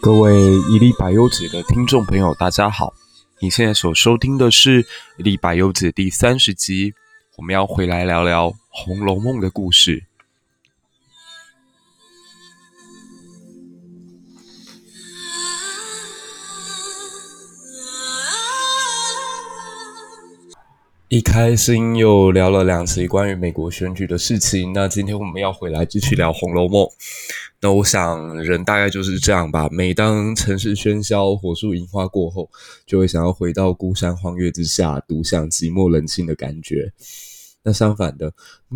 各位一粒百忧解的听众朋友，大家好！你现在所收听的是一粒百忧解第三十集，我们要回来聊聊《红楼梦》的故事。一开心又聊了两集关于美国选举的事情，那今天我们要回来继续聊《红楼梦》。那我想，人大概就是这样吧。每当城市喧嚣、火树银花过后，就会想要回到孤山荒月之下，独享寂寞冷清的感觉。那相反的，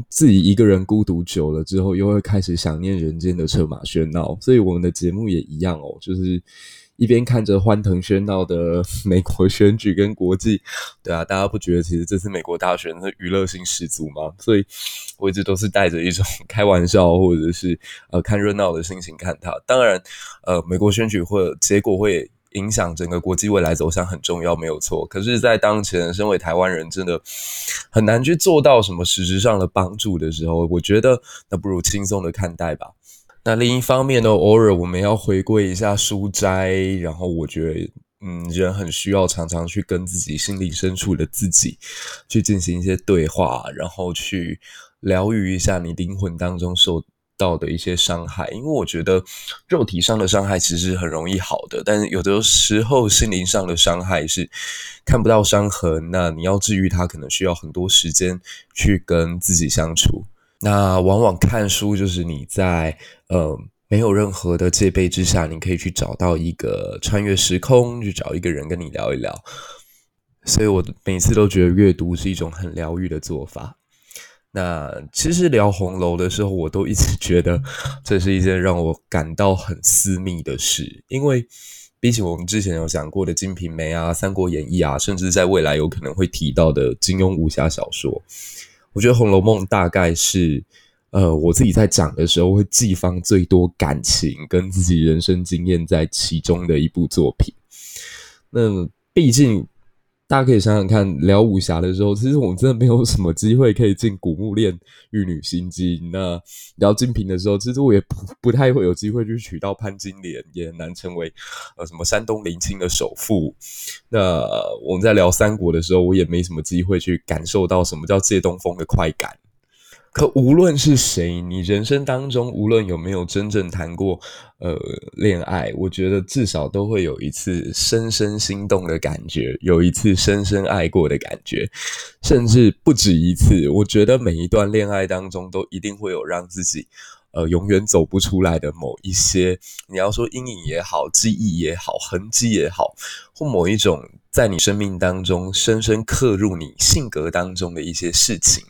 自己一个人孤独久了之后，又会开始想念人间的车马喧闹。所以我们的节目也一样哦，就是。一边看着欢腾喧闹的 美国选举跟国际，对啊，大家不觉得其实这次美国大选是娱乐性十足吗？所以我一直都是带着一种 开玩笑或者是呃看热闹的心情看它。当然，呃，美国选举会结果会影响整个国际未来走向很重要，没有错。可是，在当前身为台湾人，真的很难去做到什么实质上的帮助的时候，我觉得那不如轻松的看待吧。那另一方面呢，偶尔我们要回归一下书斋，然后我觉得，嗯，人很需要常常去跟自己心灵深处的自己去进行一些对话，然后去疗愈一下你灵魂当中受到的一些伤害。因为我觉得肉体上的伤害其实很容易好的，但是有的时候心灵上的伤害是看不到伤痕，那你要治愈它，可能需要很多时间去跟自己相处。那往往看书就是你在呃没有任何的戒备之下，你可以去找到一个穿越时空，去找一个人跟你聊一聊。所以我每次都觉得阅读是一种很疗愈的做法。那其实聊红楼的时候，我都一直觉得这是一件让我感到很私密的事，因为比起我们之前有讲过的《金瓶梅》啊、《三国演义》啊，甚至在未来有可能会提到的金庸武侠小说。我觉得《红楼梦》大概是，呃，我自己在讲的时候会寄放最多感情跟自己人生经验在其中的一部作品。那毕竟。大家可以想想看，聊武侠的时候，其实我们真的没有什么机会可以进古墓练玉女心经。那聊金瓶的时候，其实我也不不太会有机会去娶到潘金莲，也很难成为呃什么山东临清的首富。那我们在聊三国的时候，我也没什么机会去感受到什么叫借东风的快感。可无论是谁，你人生当中无论有没有真正谈过呃恋爱，我觉得至少都会有一次深深心动的感觉，有一次深深爱过的感觉，甚至不止一次。我觉得每一段恋爱当中都一定会有让自己呃永远走不出来的某一些，你要说阴影也好，记忆也好，痕迹也好，或某一种在你生命当中深深刻入你性格当中的一些事情。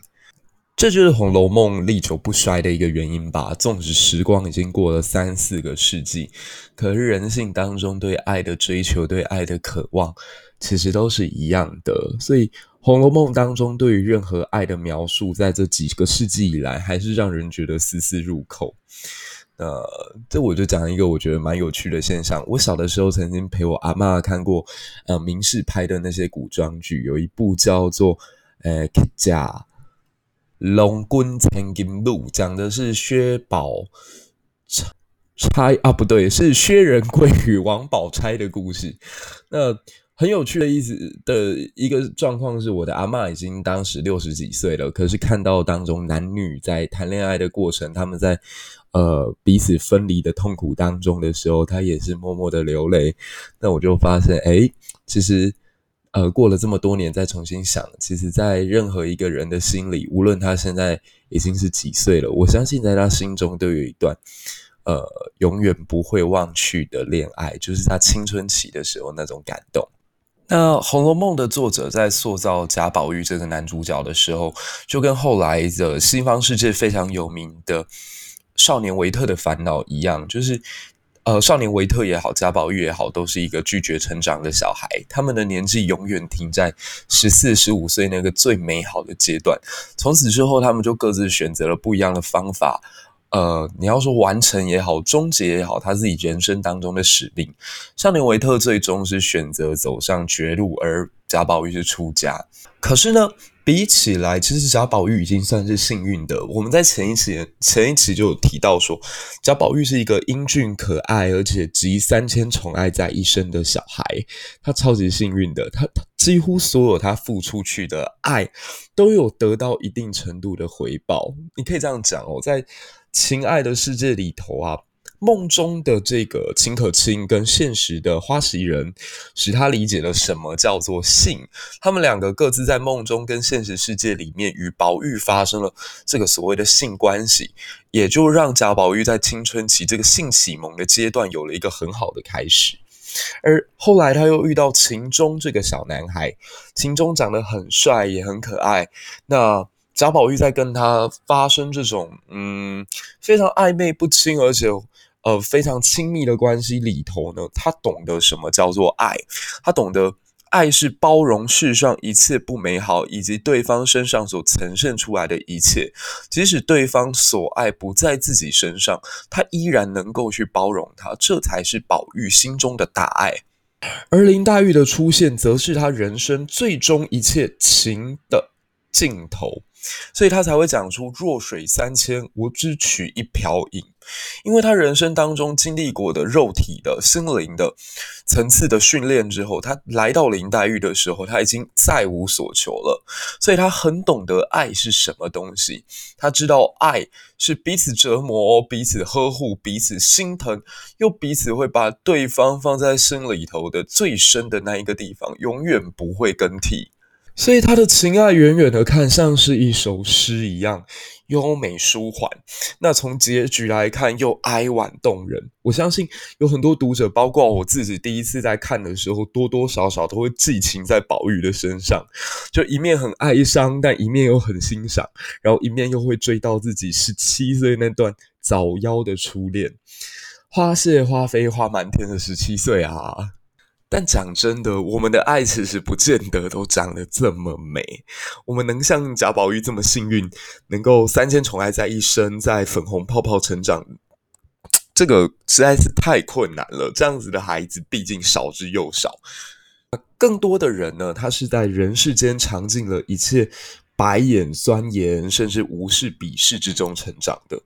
这就是《红楼梦》历久不衰的一个原因吧。纵使时光已经过了三四个世纪，可是人性当中对爱的追求、对爱的渴望，其实都是一样的。所以，《红楼梦》当中对于任何爱的描述，在这几个世纪以来，还是让人觉得丝丝入扣。呃，这我就讲一个我觉得蛮有趣的现象。我小的时候曾经陪我阿嬷看过，呃，明世拍的那些古装剧，有一部叫做《呃客家》。龙君千金路讲的是薛宝钗啊，不对，是薛仁贵与王宝钗的故事。那很有趣的意思的一个状况是，我的阿嬷已经当时六十几岁了，可是看到当中男女在谈恋爱的过程，他们在呃彼此分离的痛苦当中的时候，她也是默默的流泪。那我就发现，哎，其实。呃，过了这么多年再重新想，其实，在任何一个人的心里，无论他现在已经是几岁了，我相信在他心中都有一段，呃，永远不会忘去的恋爱，就是他青春期的时候那种感动。那《红楼梦》的作者在塑造贾宝玉这个男主角的时候，就跟后来的西方世界非常有名的《少年维特的烦恼》一样，就是。呃，少年维特也好，贾宝玉也好，都是一个拒绝成长的小孩。他们的年纪永远停在十四、十五岁那个最美好的阶段。从此之后，他们就各自选择了不一样的方法，呃，你要说完成也好，终结也好，他自己人生当中的使命。少年维特最终是选择走上绝路，而贾宝玉是出家。可是呢，比起来，其实贾宝玉已经算是幸运的。我们在前一期前一期就有提到说，贾宝玉是一个英俊可爱，而且集三千宠爱在一身的小孩。他超级幸运的，他他几乎所有他付出去的爱，都有得到一定程度的回报。你可以这样讲哦，在。情爱的世界里头啊，梦中的这个秦可卿跟现实的花袭人，使他理解了什么叫做性。他们两个各自在梦中跟现实世界里面与宝玉发生了这个所谓的性关系，也就让贾宝玉在青春期这个性启蒙的阶段有了一个很好的开始。而后来他又遇到秦钟这个小男孩，秦钟长得很帅也很可爱，那。贾宝玉在跟他发生这种嗯非常暧昧不清，而且呃非常亲密的关系里头呢，他懂得什么叫做爱，他懂得爱是包容世上一切不美好，以及对方身上所呈现出来的一切，即使对方所爱不在自己身上，他依然能够去包容他，这才是宝玉心中的大爱。而林黛玉的出现，则是他人生最终一切情的尽头。所以他才会讲出“弱水三千，我只取一瓢饮”，因为他人生当中经历过的肉体的、心灵的层次的训练之后，他来到林黛玉的时候，他已经再无所求了。所以他很懂得爱是什么东西，他知道爱是彼此折磨、彼此呵护、彼此心疼，又彼此会把对方放在心里头的最深的那一个地方，永远不会更替。所以他的情爱远远的看像是一首诗一样优美舒缓，那从结局来看又哀婉动人。我相信有很多读者，包括我自己，第一次在看的时候，多多少少都会寄情在宝玉的身上，就一面很哀伤，但一面又很欣赏，然后一面又会追到自己十七岁那段早夭的初恋，花谢花飞花满天的十七岁啊。但讲真的，我们的爱其实不见得都长得这么美。我们能像贾宝玉这么幸运，能够三千宠爱在一身，在粉红泡泡成长，这个实在是太困难了。这样子的孩子毕竟少之又少。更多的人呢，他是在人世间尝尽了一切。白眼酸言，甚至无视鄙视之中成长的，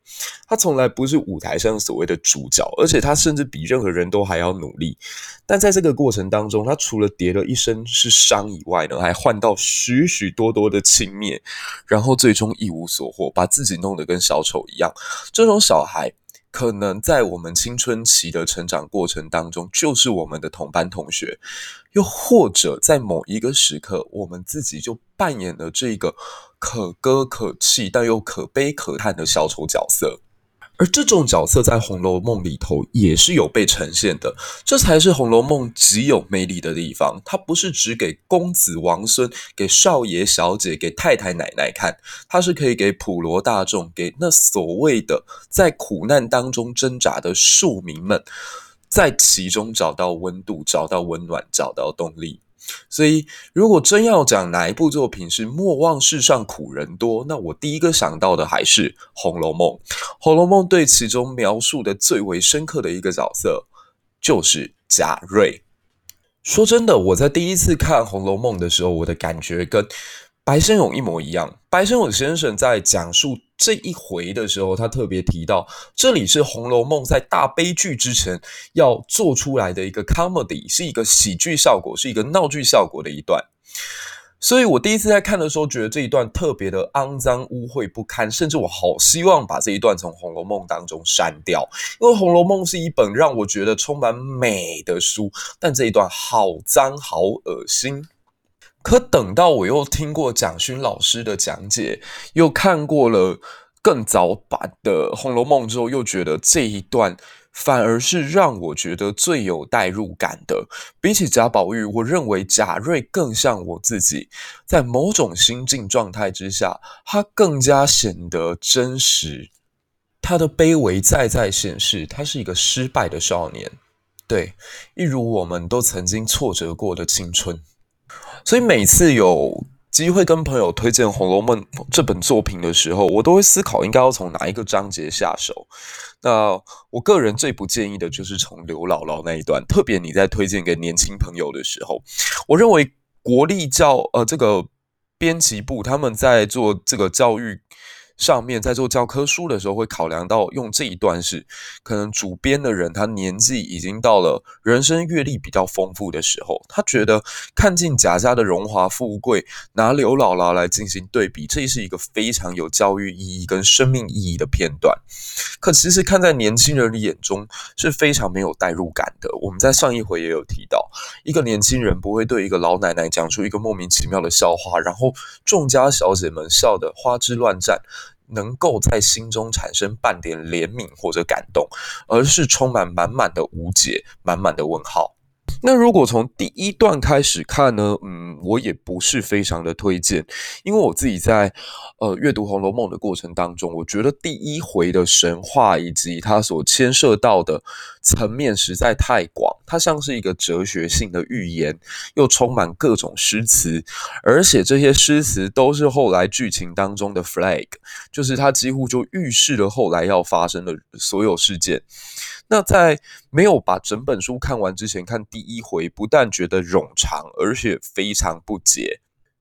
他从来不是舞台上所谓的主角，而且他甚至比任何人都还要努力。但在这个过程当中，他除了叠了一身是伤以外呢，还换到许许多多的轻蔑，然后最终一无所获，把自己弄得跟小丑一样。这种小孩。可能在我们青春期的成长过程当中，就是我们的同班同学，又或者在某一个时刻，我们自己就扮演了这个可歌可泣但又可悲可叹的小丑角色。而这种角色在《红楼梦》里头也是有被呈现的，这才是《红楼梦》极有魅力的地方。它不是只给公子王孙、给少爷小姐、给太太奶奶看，它是可以给普罗大众、给那所谓的在苦难当中挣扎的庶民们，在其中找到温度、找到温暖、找到动力。所以，如果真要讲哪一部作品是莫忘世上苦人多，那我第一个想到的还是《红楼梦》。《红楼梦》对其中描述的最为深刻的一个角色，就是贾瑞。说真的，我在第一次看《红楼梦》的时候，我的感觉跟白先勇一模一样。白先勇先生在讲述这一回的时候，他特别提到，这里是《红楼梦》在大悲剧之前要做出来的一个 comedy，是一个喜剧效果，是一个闹剧效果的一段。所以我第一次在看的时候，觉得这一段特别的肮脏、污秽不堪，甚至我好希望把这一段从《红楼梦》当中删掉，因为《红楼梦》是一本让我觉得充满美的书，但这一段好脏、好恶心。可等到我又听过蒋勋老师的讲解，又看过了更早版的《红楼梦》之后，又觉得这一段反而是让我觉得最有代入感的。比起贾宝玉，我认为贾瑞更像我自己，在某种心境状态之下，他更加显得真实。他的卑微再再显示，他是一个失败的少年，对，一如我们都曾经挫折过的青春。所以每次有机会跟朋友推荐《红楼梦》这本作品的时候，我都会思考应该要从哪一个章节下手。那我个人最不建议的就是从刘姥姥那一段，特别你在推荐给年轻朋友的时候，我认为国立教呃这个编辑部他们在做这个教育。上面在做教科书的时候，会考量到用这一段是可能主编的人他年纪已经到了人生阅历比较丰富的时候，他觉得看尽贾家的荣华富贵，拿刘姥姥来进行对比，这是一个非常有教育意义跟生命意义的片段。可其实看在年轻人的眼中是非常没有代入感的。我们在上一回也有提到，一个年轻人不会对一个老奶奶讲出一个莫名其妙的笑话，然后众家小姐们笑得花枝乱颤。能够在心中产生半点怜悯或者感动，而是充满满满的无解、满满的问号。那如果从第一段开始看呢？嗯，我也不是非常的推荐，因为我自己在呃阅读《红楼梦》的过程当中，我觉得第一回的神话以及它所牵涉到的层面实在太广，它像是一个哲学性的寓言，又充满各种诗词，而且这些诗词都是后来剧情当中的 flag，就是它几乎就预示了后来要发生的所有事件。那在没有把整本书看完之前，看第一回，不但觉得冗长，而且非常不解。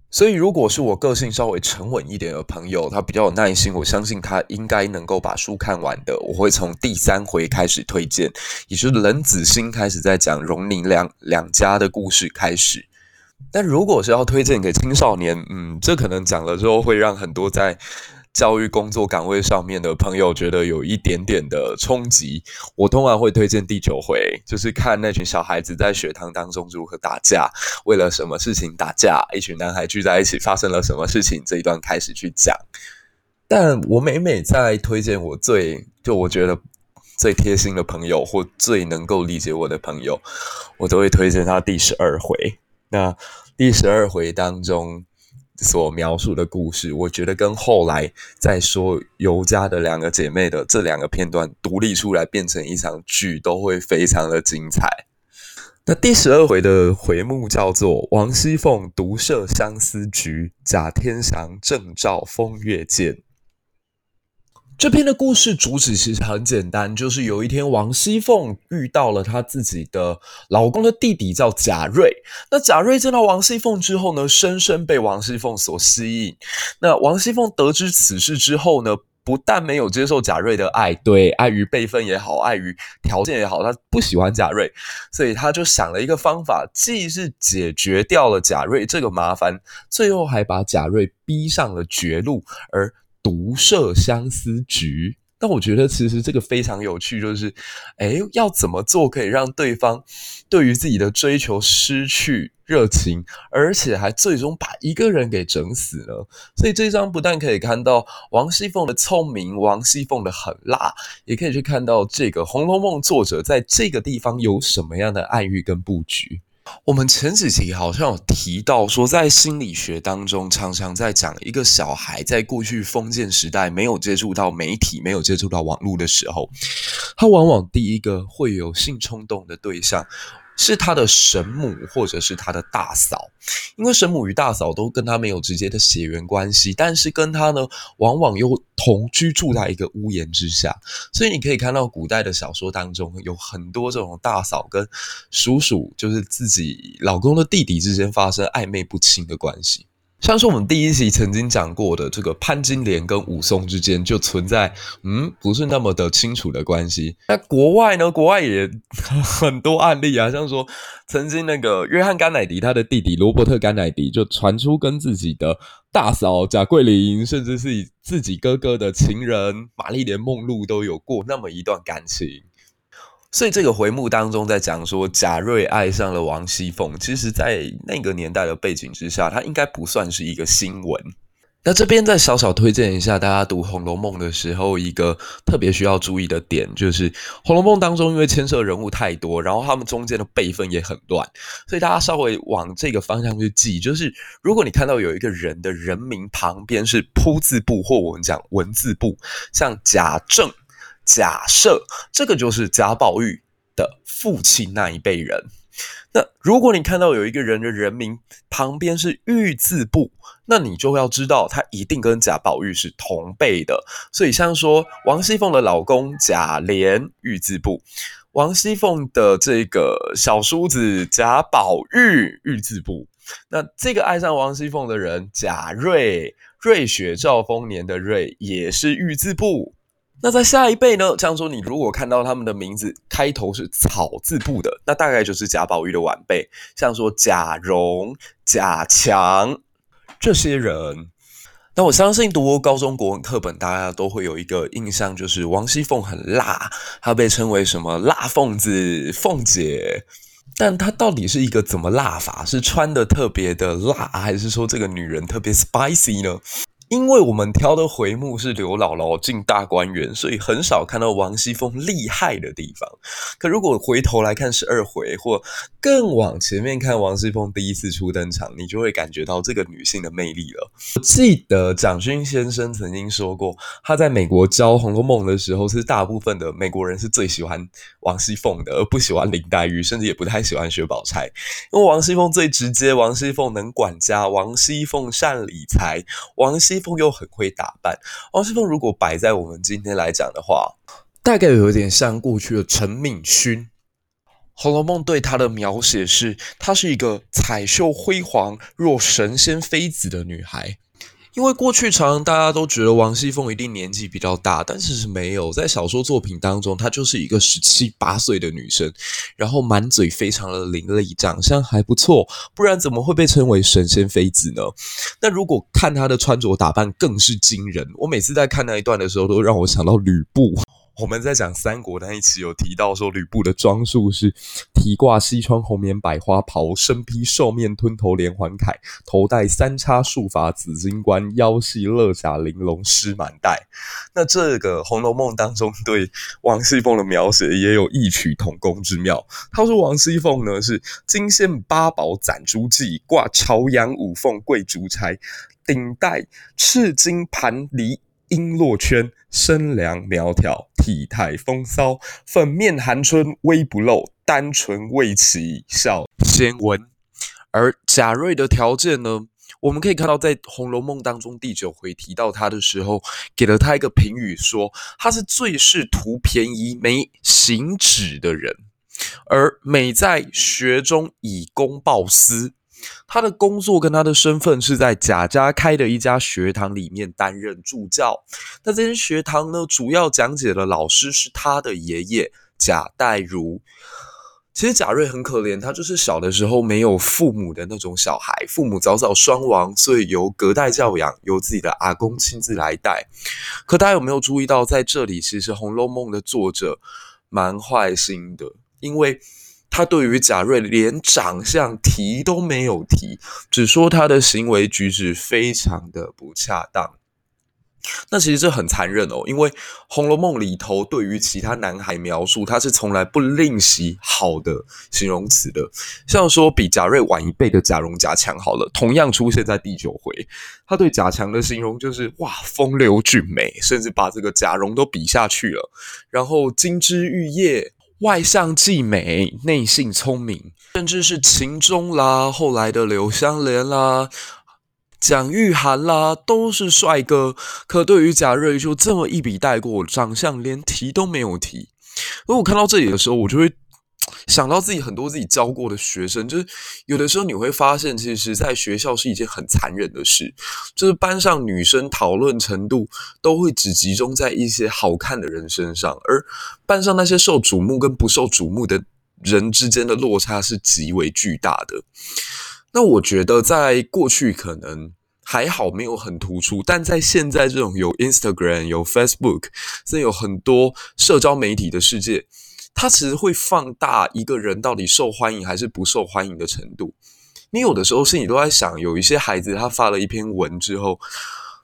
所以，如果是我个性稍微沉稳一点的朋友，他比较有耐心，我相信他应该能够把书看完的。我会从第三回开始推荐，也就是冷子兴开始在讲荣宁两两家的故事开始。但如果是要推荐给青少年，嗯，这可能讲了之后会让很多在。教育工作岗位上面的朋友觉得有一点点的冲击，我通常会推荐第九回，就是看那群小孩子在学堂当中如何打架，为了什么事情打架，一群男孩聚在一起发生了什么事情，这一段开始去讲。但我每每在推荐我最就我觉得最贴心的朋友或最能够理解我的朋友，我都会推荐他第十二回。那第十二回当中。所描述的故事，我觉得跟后来在说尤家的两个姐妹的这两个片段独立出来变成一场剧，都会非常的精彩。那第十二回的回目叫做“王熙凤独设相思局，贾天祥正照风月鉴”。这篇的故事主旨其实很简单，就是有一天王熙凤遇到了她自己的老公的弟弟，叫贾瑞。那贾瑞见到王熙凤之后呢，深深被王熙凤所吸引。那王熙凤得知此事之后呢，不但没有接受贾瑞的爱，对，碍于辈分也好，碍于条件也好，她不喜欢贾瑞，所以她就想了一个方法，既是解决掉了贾瑞这个麻烦，最后还把贾瑞逼上了绝路，而。独设相思局，但我觉得其实这个非常有趣，就是，诶，要怎么做可以让对方对于自己的追求失去热情，而且还最终把一个人给整死呢？所以这张不但可以看到王熙凤的聪明，王熙凤的狠辣，也可以去看到这个《红楼梦》作者在这个地方有什么样的暗喻跟布局。我们前几集好像有提到说，在心理学当中，常常在讲一个小孩在过去封建时代没有接触到媒体、没有接触到网络的时候，他往往第一个会有性冲动的对象。是他的神母，或者是他的大嫂，因为神母与大嫂都跟他没有直接的血缘关系，但是跟他呢，往往又同居住在一个屋檐之下，所以你可以看到古代的小说当中有很多这种大嫂跟叔叔，就是自己老公的弟弟之间发生暧昧不清的关系。像是我们第一集曾经讲过的，这个潘金莲跟武松之间就存在，嗯，不是那么的清楚的关系。那国外呢？国外也很多案例啊，像说曾经那个约翰甘乃迪他的弟弟罗伯特甘乃迪就传出跟自己的大嫂贾桂琳，甚至是自己哥哥的情人玛丽莲梦露都有过那么一段感情。所以这个回目当中在讲说贾瑞爱上了王熙凤，其实，在那个年代的背景之下，它应该不算是一个新闻。那这边再小小推荐一下，大家读《红楼梦》的时候，一个特别需要注意的点，就是《红楼梦》当中因为牵涉人物太多，然后他们中间的辈分也很乱，所以大家稍微往这个方向去记，就是如果你看到有一个人的人名旁边是铺字部，或我们讲文字部，像贾政。假设这个就是贾宝玉的父亲那一辈人，那如果你看到有一个人的人名旁边是玉字部，那你就要知道他一定跟贾宝玉是同辈的。所以像说王熙凤的老公贾琏玉字部，王熙凤的这个小叔子贾宝玉玉字部，那这个爱上王熙凤的人贾瑞瑞雪兆丰年的瑞也是玉字部。那在下一辈呢？像说你如果看到他们的名字开头是草字部的，那大概就是贾宝玉的晚辈，像说贾蓉、贾强这些人。那我相信读过高中国文课本，大家都会有一个印象，就是王熙凤很辣，她被称为什么辣凤子、凤姐。但她到底是一个怎么辣法？是穿的特别的辣，还是说这个女人特别 spicy 呢？因为我们挑的回目是刘姥姥进大观园，所以很少看到王熙凤厉害的地方。可如果回头来看十二回，或更往前面看王熙凤第一次初登场，你就会感觉到这个女性的魅力了。我记得蒋勋先生曾经说过，他在美国教《红楼梦》的时候，是大部分的美国人是最喜欢王熙凤的，而不喜欢林黛玉，甚至也不太喜欢薛宝钗。因为王熙凤最直接，王熙凤能管家，王熙凤善理财，王熙。风又很会打扮，王熙凤如果摆在我们今天来讲的话，大概有点像过去的陈敏勋。《红楼梦》对她的描写是，她是一个彩绣辉煌若神仙妃子的女孩。因为过去常常大家都觉得王熙凤一定年纪比较大，但其实没有，在小说作品当中，她就是一个十七八岁的女生，然后满嘴非常的伶俐，长相还不错，不然怎么会被称为神仙妃子呢？那如果看她的穿着打扮更是惊人，我每次在看那一段的时候，都让我想到吕布。我们在讲三国那一期有提到说，吕布的装束是提挂西窗红棉百花袍，身披兽面吞头连环铠，头戴三叉束发紫金冠，腰系勒甲玲珑狮满带。那这个《红楼梦》当中对王熙凤的描写也有异曲同工之妙。他说王熙凤呢是金线八宝攒珠髻，挂朝阳五凤贵珠钗，顶戴赤金盘梨。璎珞圈，身量苗条，体态风骚，粉面含春微不露，丹唇未启笑先闻。而贾瑞的条件呢？我们可以看到，在《红楼梦》当中第九回提到他的时候，给了他一个评语，说他是最是图便宜没行止的人，而美在学中以公报私。他的工作跟他的身份是在贾家开的一家学堂里面担任助教。那这间学堂呢，主要讲解的老师是他的爷爷贾代儒。其实贾瑞很可怜，他就是小的时候没有父母的那种小孩，父母早早双亡，所以由隔代教养，由自己的阿公亲自来带。可大家有没有注意到，在这里其实《红楼梦》的作者蛮坏心的，因为。他对于贾瑞连长相提都没有提，只说他的行为举止非常的不恰当。那其实这很残忍哦，因为《红楼梦》里头对于其他男孩描述，他是从来不吝惜好的形容词的。像说比贾瑞晚一辈的贾蓉、贾强，好了，同样出现在第九回，他对贾强的形容就是哇，风流俊美，甚至把这个贾蓉都比下去了。然后金枝玉叶。外向既美，内性聪明，甚至是秦钟啦，后来的柳湘莲啦，蒋玉菡啦，都是帅哥。可对于贾瑞，就这么一笔带过，长相连提都没有提。如果看到这里的时候，我就会。想到自己很多自己教过的学生，就是有的时候你会发现，其实在学校是一件很残忍的事，就是班上女生讨论程度都会只集中在一些好看的人身上，而班上那些受瞩目跟不受瞩目的人之间的落差是极为巨大的。那我觉得在过去可能还好，没有很突出，但在现在这种有 Instagram、有 Facebook，甚至有很多社交媒体的世界。他其实会放大一个人到底受欢迎还是不受欢迎的程度。你有的时候心里都在想，有一些孩子他发了一篇文之后，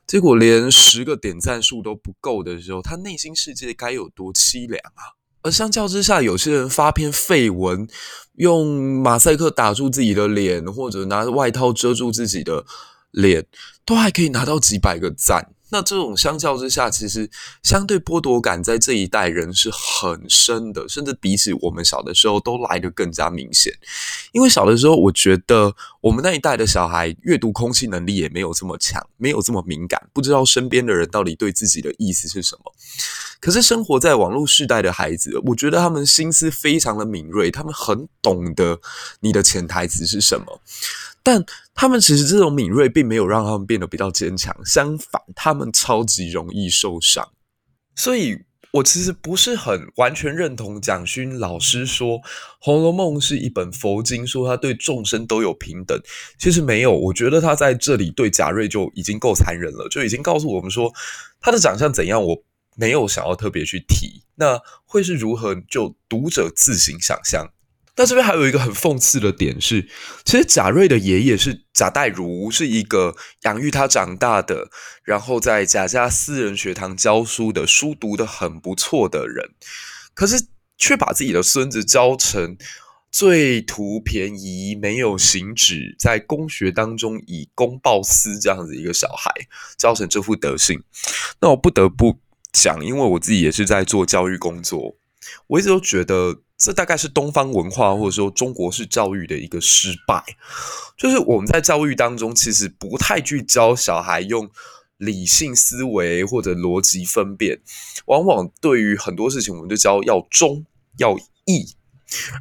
结果连十个点赞数都不够的时候，他内心世界该有多凄凉啊！而相较之下，有些人发篇废文，用马赛克打住自己的脸，或者拿外套遮住自己的脸，都还可以拿到几百个赞。那这种相较之下，其实相对剥夺感在这一代人是很深的，甚至比起我们小的时候都来得更加明显。因为小的时候，我觉得我们那一代的小孩阅读空气能力也没有这么强，没有这么敏感，不知道身边的人到底对自己的意思是什么。可是生活在网络时代的孩子，我觉得他们心思非常的敏锐，他们很懂得你的潜台词是什么。但他们其实这种敏锐并没有让他们变得比较坚强，相反，他们超级容易受伤。所以我其实不是很完全认同蒋勋老师说《红楼梦》是一本佛经，说他对众生都有平等。其实没有，我觉得他在这里对贾瑞就已经够残忍了，就已经告诉我们说他的长相怎样，我没有想要特别去提。那会是如何，就读者自行想象。那这边还有一个很讽刺的点是，其实贾瑞的爷爷是贾代儒，是一个养育他长大的，然后在贾家私人学堂教书的，书读得很不错的人，可是却把自己的孙子教成最图便宜、没有行止，在公学当中以公报私这样子一个小孩，教成这副德性。那我不得不讲，因为我自己也是在做教育工作，我一直都觉得。这大概是东方文化或者说中国式教育的一个失败，就是我们在教育当中其实不太去教小孩用理性思维或者逻辑分辨，往往对于很多事情我们就教要忠要义，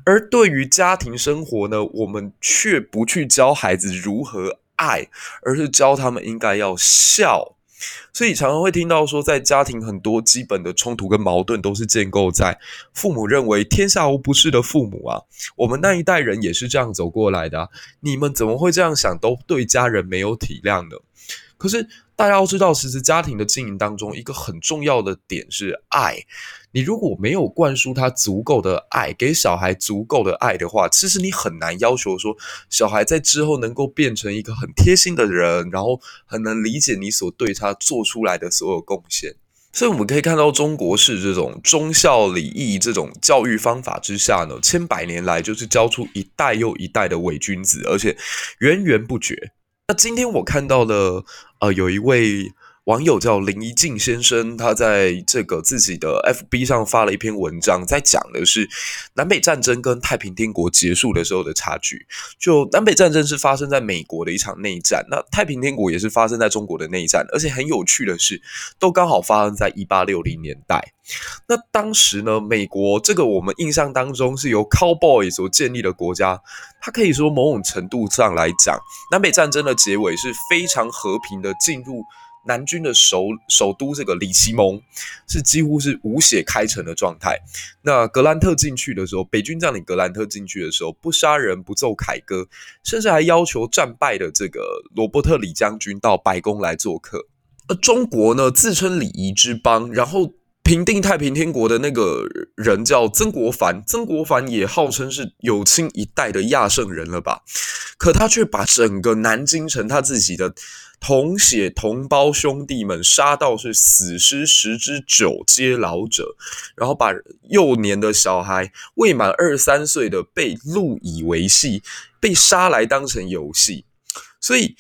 而对于家庭生活呢，我们却不去教孩子如何爱，而是教他们应该要孝。所以常常会听到说，在家庭很多基本的冲突跟矛盾都是建构在父母认为天下无不是的父母啊，我们那一代人也是这样走过来的，你们怎么会这样想？都对家人没有体谅的？可是大家要知道，其实家庭的经营当中，一个很重要的点是爱。你如果没有灌输他足够的爱，给小孩足够的爱的话，其实你很难要求说小孩在之后能够变成一个很贴心的人，然后很能理解你所对他做出来的所有贡献。所以我们可以看到，中国式这种忠孝礼义这种教育方法之下呢，千百年来就是教出一代又一代的伪君子，而且源源不绝。那今天我看到了，呃，有一位。网友叫林一静先生，他在这个自己的 FB 上发了一篇文章，在讲的是南北战争跟太平天国结束的时候的差距。就南北战争是发生在美国的一场内战，那太平天国也是发生在中国的内战，而且很有趣的是，都刚好发生在一八六零年代。那当时呢，美国这个我们印象当中是由 Cowboy 所建立的国家，它可以说某种程度上来讲，南北战争的结尾是非常和平的进入。南军的首首都这个李奇蒙是几乎是无血开城的状态。那格兰特进去的时候，北军将领格兰特进去的时候，不杀人不奏凯歌，甚至还要求战败的这个罗伯特李将军到白宫来做客。而中国呢，自称礼仪之邦，然后平定太平天国的那个人叫曾国藩，曾国藩也号称是有清一代的亚圣人了吧？可他却把整个南京城他自己的。同血同胞兄弟们杀到是死尸十之九皆老者，然后把幼年的小孩未满二三岁的被录以为戏，被杀来当成游戏，所以。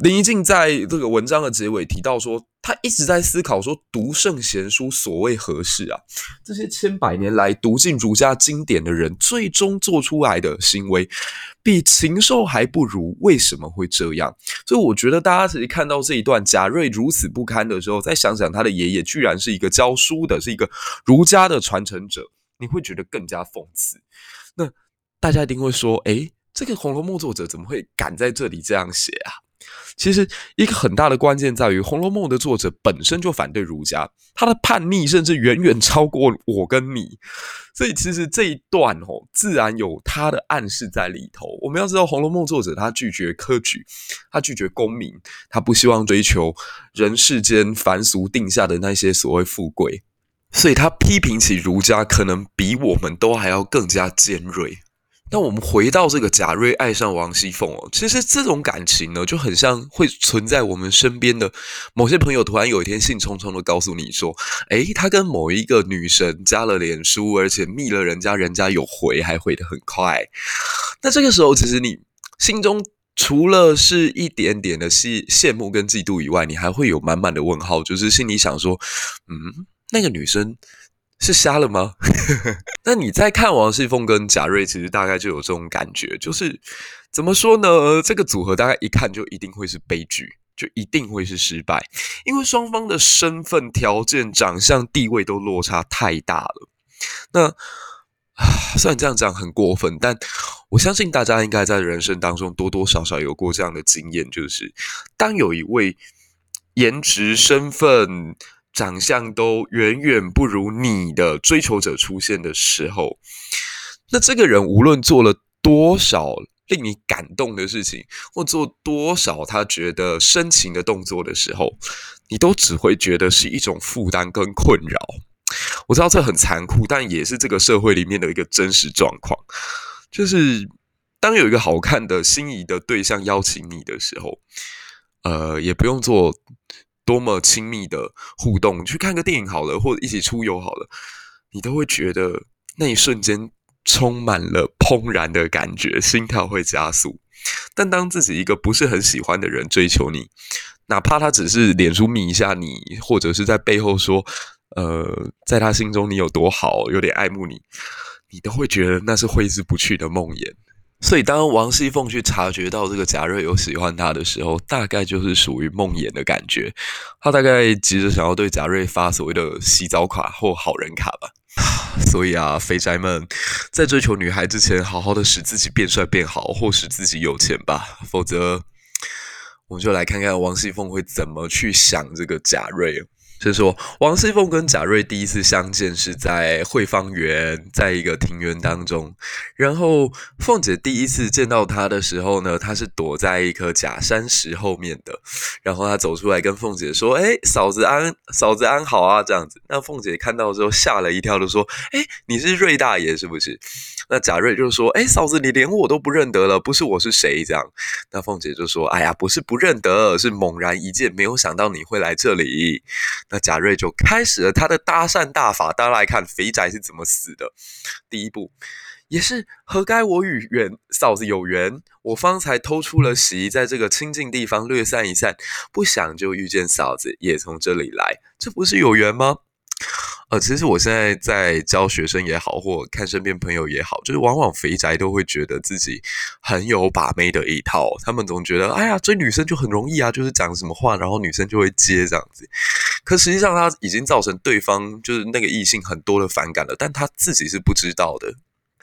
林一静在这个文章的结尾提到说，他一直在思考说，读圣贤书所谓何事啊？这些千百年来读尽儒家经典的人，最终做出来的行为比禽兽还不如，为什么会这样？所以我觉得大家其实看到这一段贾瑞如此不堪的时候，再想想他的爷爷居然是一个教书的，是一个儒家的传承者，你会觉得更加讽刺。那大家一定会说，诶，这个《红楼梦》作者怎么会敢在这里这样写啊？其实一个很大的关键在于，《红楼梦》的作者本身就反对儒家，他的叛逆甚至远远超过我跟你，所以其实这一段哦，自然有他的暗示在里头。我们要知道，《红楼梦》作者他拒绝科举，他拒绝功名，他不希望追求人世间凡俗定下的那些所谓富贵，所以他批评起儒家，可能比我们都还要更加尖锐。那我们回到这个贾瑞爱上王熙凤哦，其实这种感情呢，就很像会存在我们身边的某些朋友，突然有一天兴冲冲的告诉你说，诶，他跟某一个女神加了脸书，而且密了人家，人家有回，还回得很快。那这个时候，其实你心中除了是一点点的羡羡慕跟嫉妒以外，你还会有满满的问号，就是心里想说，嗯，那个女生是瞎了吗？那你在看王熙凤跟贾瑞，其实大概就有这种感觉，就是怎么说呢？这个组合大概一看就一定会是悲剧，就一定会是失败，因为双方的身份、条件、长相、地位都落差太大了。那。虽然这样讲很过分，但我相信大家应该在人生当中多多少少有过这样的经验，就是当有一位颜值、身份、长相都远远不如你的追求者出现的时候，那这个人无论做了多少令你感动的事情，或做多少他觉得深情的动作的时候，你都只会觉得是一种负担跟困扰。我知道这很残酷，但也是这个社会里面的一个真实状况。就是当有一个好看的心仪的对象邀请你的时候，呃，也不用做多么亲密的互动，去看个电影好了，或者一起出游好了，你都会觉得那一瞬间充满了怦然的感觉，心跳会加速。但当自己一个不是很喜欢的人追求你，哪怕他只是脸书密一下你，或者是在背后说。呃，在他心中你有多好，有点爱慕你，你都会觉得那是挥之不去的梦魇。所以，当王熙凤去察觉到这个贾瑞有喜欢她的时候，大概就是属于梦魇的感觉。她大概急着想要对贾瑞发所谓的洗澡卡或好人卡吧。所以啊，肥宅们在追求女孩之前，好好的使自己变帅变好，或使自己有钱吧。否则，我们就来看看王熙凤会怎么去想这个贾瑞。就是说，王熙凤跟贾瑞第一次相见是在惠芳园，在一个庭园当中。然后，凤姐第一次见到他的时候呢，他是躲在一棵假山石后面的。然后他走出来跟凤姐说：“哎，嫂子安，嫂子安好啊。”这样子。那凤姐看到之后吓了一跳，就说：“哎，你是瑞大爷是不是？”那贾瑞就说：“哎，嫂子，你连我都不认得了，不是我是谁？”这样。那凤姐就说：“哎呀，不是不认得，是猛然一见，没有想到你会来这里。”那贾瑞就开始了他的搭讪大法，大家来看肥宅是怎么死的。第一步，也是何该我与缘嫂子有缘，我方才偷出了席，在这个清静地方略散一散，不想就遇见嫂子，也从这里来，这不是有缘吗？呃，其实我现在在教学生也好，或看身边朋友也好，就是往往肥宅都会觉得自己很有把妹的一套。他们总觉得，哎呀，追女生就很容易啊，就是讲什么话，然后女生就会接这样子。可实际上，他已经造成对方就是那个异性很多的反感了，但他自己是不知道的。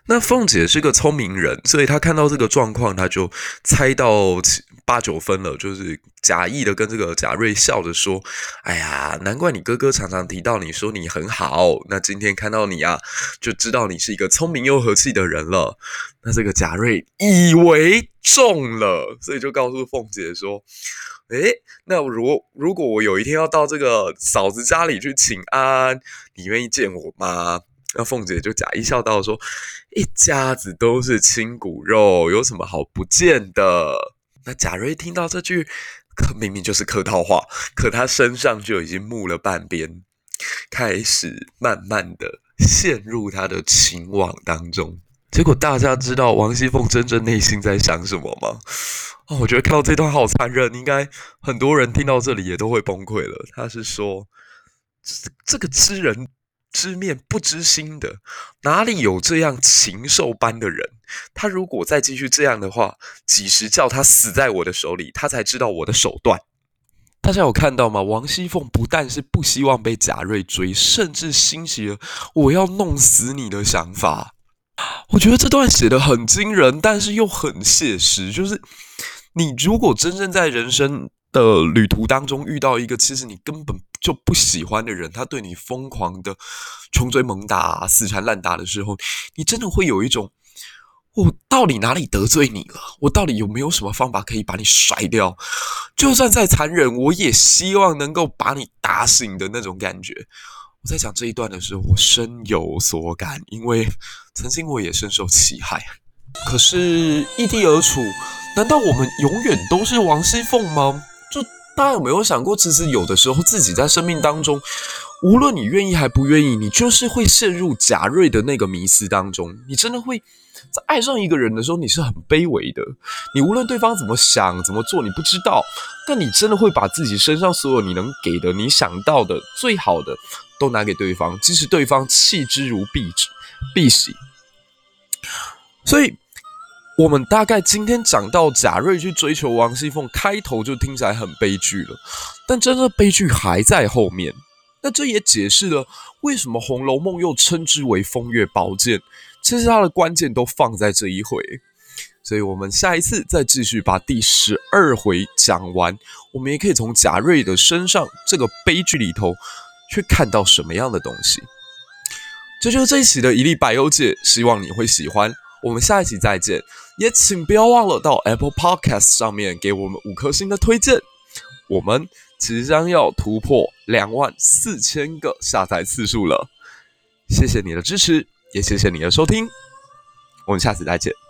那凤姐是个聪明人，所以她看到这个状况，她就猜到八九分了，就是假意的跟这个贾瑞笑着说：“哎呀，难怪你哥哥常常提到你说你很好，那今天看到你啊，就知道你是一个聪明又和气的人了。”那这个贾瑞以为中了，所以就告诉凤姐说：“诶，那如如果我有一天要到这个嫂子家里去请安，你愿意见我吗？”那凤姐就假意笑道说：“一家子都是亲骨肉，有什么好不见的？”那贾瑞听到这句，可明明就是客套话，可他身上就已经木了半边，开始慢慢的陷入他的情网当中。结果大家知道王熙凤真正内心在想什么吗？哦，我觉得看到这段好残忍，应该很多人听到这里也都会崩溃了。他是说，这这个知人。知面不知心的，哪里有这样禽兽般的人？他如果再继续这样的话，几时叫他死在我的手里，他才知道我的手段。大家有看到吗？王熙凤不但是不希望被贾瑞追，甚至兴起了我要弄死你的想法。我觉得这段写得很惊人，但是又很写实。就是你如果真正在人生的旅途当中遇到一个，其实你根本。就不喜欢的人，他对你疯狂的穷追猛打、死缠烂打的时候，你真的会有一种，我到底哪里得罪你了？我到底有没有什么方法可以把你甩掉？就算再残忍，我也希望能够把你打醒的那种感觉。我在讲这一段的时候，我深有所感，因为曾经我也深受其害。可是异地而处，难道我们永远都是王熙凤吗？就。大家有没有想过，其实有的时候自己在生命当中，无论你愿意还不愿意，你就是会陷入贾瑞的那个迷思当中。你真的会在爱上一个人的时候，你是很卑微的。你无论对方怎么想、怎么做，你不知道，但你真的会把自己身上所有你能给的、你想到的最好的都拿给对方，即使对方弃之如敝纸、敝屣。所以，我们大概今天讲到贾瑞去追求王熙凤，开头就听起来很悲剧了，但真的悲剧还在后面。那这也解释了为什么《红楼梦》又称之为风月宝鉴。其实它的关键都放在这一回，所以我们下一次再继续把第十二回讲完。我们也可以从贾瑞的身上这个悲剧里头去看到什么样的东西。这就是这一期的一粒百忧解，希望你会喜欢。我们下一期再见，也请不要忘了到 Apple Podcast 上面给我们五颗星的推荐。我们即将要突破两万四千个下载次数了，谢谢你的支持，也谢谢你的收听，我们下次再见。